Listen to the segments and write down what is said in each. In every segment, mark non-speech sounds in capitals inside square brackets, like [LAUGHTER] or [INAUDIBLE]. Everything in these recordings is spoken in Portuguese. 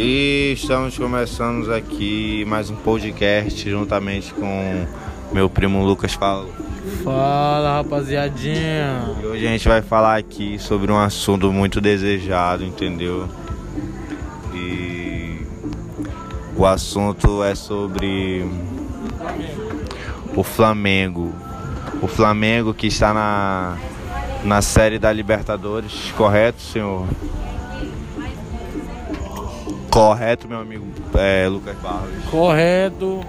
E estamos começando aqui mais um podcast juntamente com meu primo Lucas Paulo. Fala rapaziadinha. E hoje a gente vai falar aqui sobre um assunto muito desejado, entendeu? E o assunto é sobre o Flamengo. O Flamengo que está na, na série da Libertadores, correto, senhor? Correto, meu amigo é, Lucas Barros. Correto.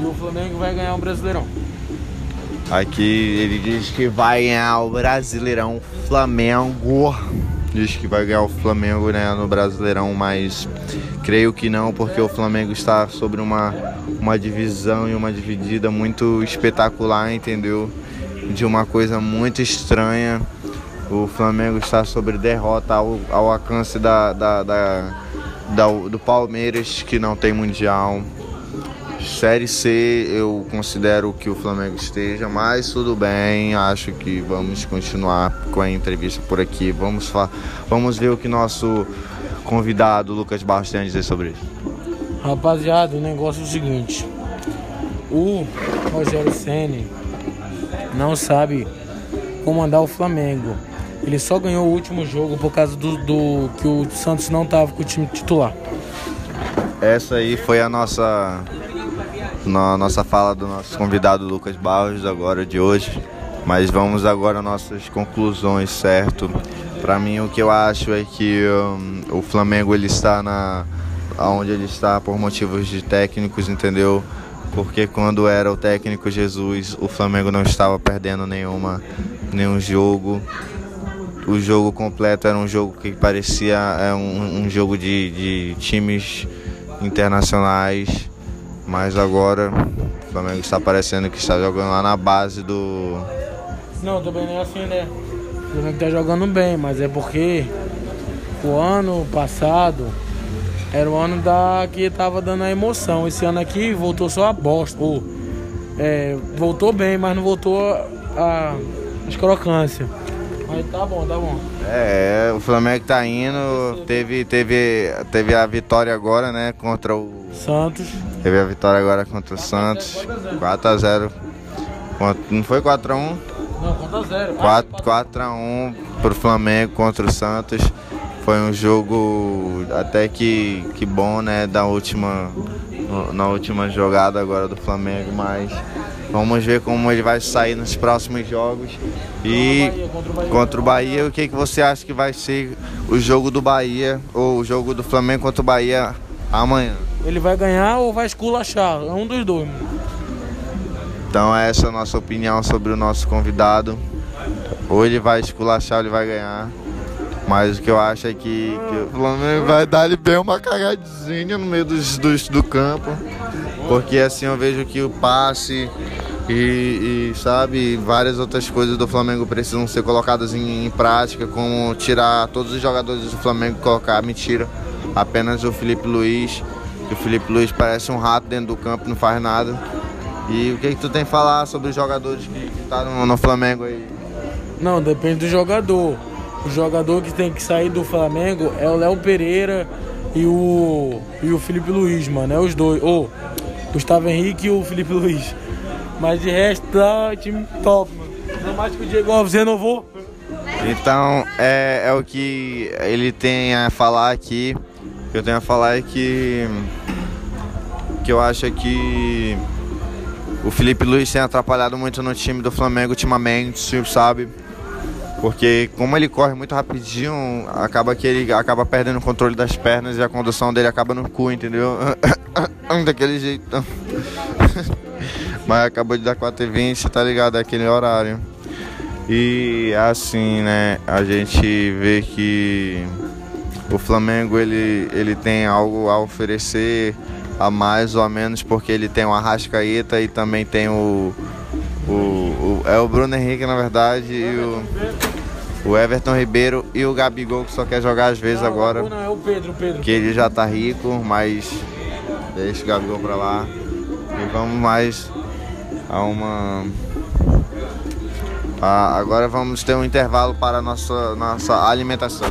E o Flamengo vai ganhar o Brasileirão. Aqui ele diz que vai ganhar o Brasileirão Flamengo. Diz que vai ganhar o Flamengo né, no Brasileirão, mas creio que não, porque o Flamengo está sobre uma, uma divisão e uma dividida muito espetacular, entendeu? De uma coisa muito estranha. O Flamengo está sobre derrota ao, ao alcance da, da, da, do Palmeiras, que não tem mundial. Série C eu considero que o Flamengo esteja, mas tudo bem, acho que vamos continuar com a entrevista por aqui. Vamos, vamos ver o que nosso convidado Lucas Barros tem a dizer sobre isso. Rapaziada, o negócio é o seguinte. O Rogério Ceni não sabe comandar o Flamengo. Ele só ganhou o último jogo por causa do, do que o Santos não estava com o time titular. Essa aí foi a nossa na nossa fala do nosso convidado Lucas Barros agora de hoje. Mas vamos agora às nossas conclusões, certo? Para mim o que eu acho é que um, o Flamengo ele está na onde ele está por motivos de técnicos, entendeu? Porque quando era o técnico Jesus, o Flamengo não estava perdendo nenhuma nenhum jogo. O jogo completo era um jogo que parecia é, um, um jogo de, de times internacionais mas agora o Flamengo está parecendo que está jogando lá na base do. Não, também não é assim, né? O Flamengo está jogando bem, mas é porque o ano passado era o ano da que tava dando a emoção. Esse ano aqui voltou só a bosta. Ou, é, voltou bem, mas não voltou a, a, as crocâncias. Mas tá bom, tá bom. É, o Flamengo tá indo. Teve, teve, teve a vitória agora, né? Contra o Santos. Teve a vitória agora contra o Santos. 4x0. Não foi 4x1? Não, 4x0. 4x1 pro Flamengo contra o Santos. Foi um jogo até que, que bom, né? Da última, na última jogada agora do Flamengo, mas vamos ver como ele vai sair nos próximos jogos. E contra o Bahia, o que, que você acha que vai ser o jogo do Bahia ou o jogo do Flamengo contra o Bahia amanhã? Ele vai ganhar ou vai esculachar. É um dos dois. Mano. Então essa é a nossa opinião sobre o nosso convidado. Ou ele vai esculachar ou ele vai ganhar. Mas o que eu acho é que, que o Flamengo vai dar ele bem uma cagadinha no meio dos, dos, do campo. Porque assim eu vejo que o passe e, e, sabe, várias outras coisas do Flamengo precisam ser colocadas em, em, prática, como tirar todos os jogadores do Flamengo e colocar, mentira, apenas o Felipe Luiz que o Felipe Luiz parece um rato dentro do campo, não faz nada. E o que, que tu tem a falar sobre os jogadores que estão tá no, no Flamengo aí? Não, depende do jogador. O jogador que tem que sair do Flamengo é o Léo Pereira e o, e o Felipe Luiz, mano. É os dois. Ou oh, Gustavo Henrique e o Felipe Luiz. Mas de resto tá time top, mano. Não mais que o Diego Alves renovou. Então é, é o que ele tem a falar aqui que eu tenho a falar é que que eu acho que o Felipe Luiz tem atrapalhado muito no time do Flamengo ultimamente, sabe? Porque como ele corre muito rapidinho, acaba que ele acaba perdendo o controle das pernas e a condução dele acaba no cu, entendeu? [COUGHS] Daquele jeito. Mas acabou de dar 4h20, tá ligado? É aquele horário. E assim, né, a gente vê que o Flamengo ele, ele tem algo a oferecer a mais ou a menos porque ele tem o Arrascaeta e também tem o, o, o é o Bruno Henrique na verdade e o, o Everton Ribeiro e o Gabigol que só quer jogar às vezes não, agora. Não, é o Pedro, Pedro. Que ele já tá rico, mas deixa o Gabigol pra lá. E vamos mais a uma agora vamos ter um intervalo para a nossa, nossa alimentação.